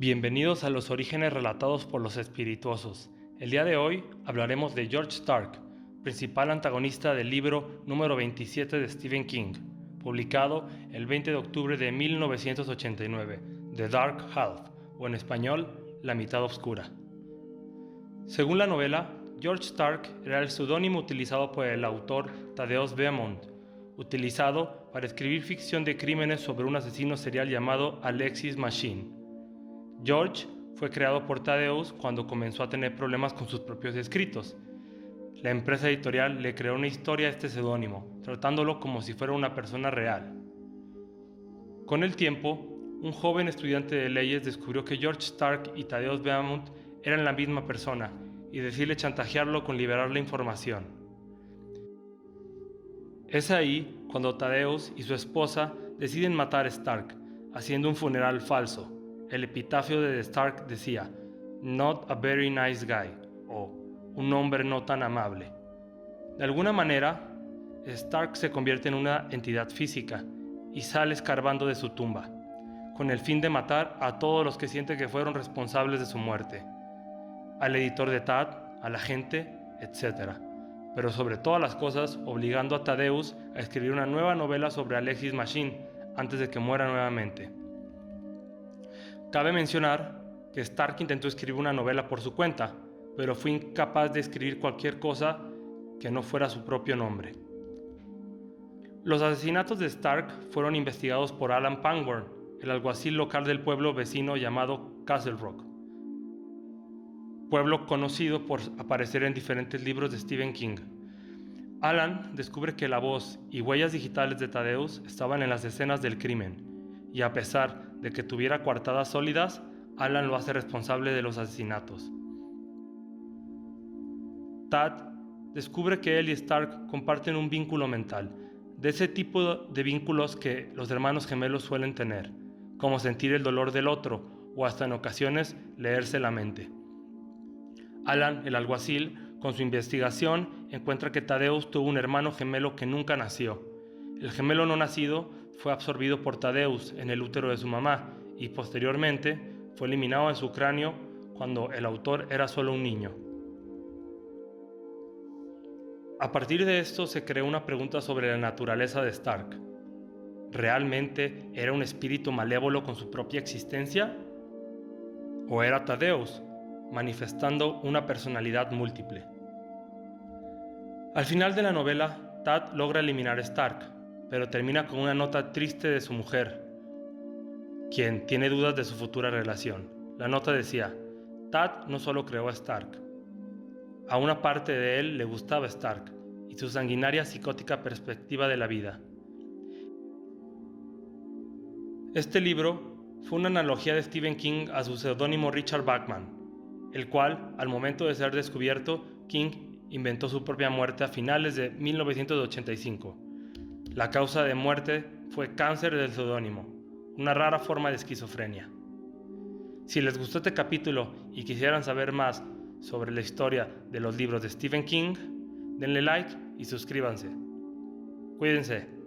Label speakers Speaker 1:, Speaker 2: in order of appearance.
Speaker 1: Bienvenidos a los orígenes relatados por los espirituosos. El día de hoy hablaremos de George Stark, principal antagonista del libro número 27 de Stephen King, publicado el 20 de octubre de 1989, The Dark Half, o en español, La mitad oscura. Según la novela, George Stark era el seudónimo utilizado por el autor Thaddeus Beaumont, utilizado para escribir ficción de crímenes sobre un asesino serial llamado Alexis Machine. George fue creado por Thaddeus cuando comenzó a tener problemas con sus propios escritos. La empresa editorial le creó una historia a este seudónimo, tratándolo como si fuera una persona real. Con el tiempo, un joven estudiante de leyes descubrió que George Stark y Thaddeus Beaumont eran la misma persona y decidió chantajearlo con liberar la información. Es ahí cuando Thaddeus y su esposa deciden matar a Stark, haciendo un funeral falso el epitafio de Stark decía, Not a very nice guy, o un hombre no tan amable. De alguna manera, Stark se convierte en una entidad física y sale escarbando de su tumba, con el fin de matar a todos los que siente que fueron responsables de su muerte, al editor de Tad, a la gente, etc. Pero sobre todas las cosas, obligando a Tadeus a escribir una nueva novela sobre Alexis Machine antes de que muera nuevamente. Cabe mencionar que Stark intentó escribir una novela por su cuenta, pero fue incapaz de escribir cualquier cosa que no fuera su propio nombre. Los asesinatos de Stark fueron investigados por Alan Pangborn, el alguacil local del pueblo vecino llamado Castle Rock, pueblo conocido por aparecer en diferentes libros de Stephen King. Alan descubre que la voz y huellas digitales de Tadeus estaban en las escenas del crimen y a pesar de que tuviera coartadas sólidas, Alan lo hace responsable de los asesinatos. Tad descubre que él y Stark comparten un vínculo mental, de ese tipo de vínculos que los hermanos gemelos suelen tener, como sentir el dolor del otro o hasta en ocasiones leerse la mente. Alan, el alguacil, con su investigación, encuentra que Tadeus tuvo un hermano gemelo que nunca nació. El gemelo no nacido fue absorbido por Tadeus en el útero de su mamá y posteriormente fue eliminado de su cráneo cuando el autor era solo un niño. A partir de esto se creó una pregunta sobre la naturaleza de Stark. ¿Realmente era un espíritu malévolo con su propia existencia? ¿O era Tadeus, manifestando una personalidad múltiple? Al final de la novela, Tad logra eliminar a Stark, pero termina con una nota triste de su mujer, quien tiene dudas de su futura relación. La nota decía, Tad no solo creó a Stark, a una parte de él le gustaba Stark y su sanguinaria psicótica perspectiva de la vida. Este libro fue una analogía de Stephen King a su seudónimo Richard Bachman, el cual, al momento de ser descubierto, King inventó su propia muerte a finales de 1985 la causa de muerte fue cáncer del seudónimo, una rara forma de esquizofrenia. Si les gustó este capítulo y quisieran saber más sobre la historia de los libros de Stephen King, denle like y suscríbanse. Cuídense.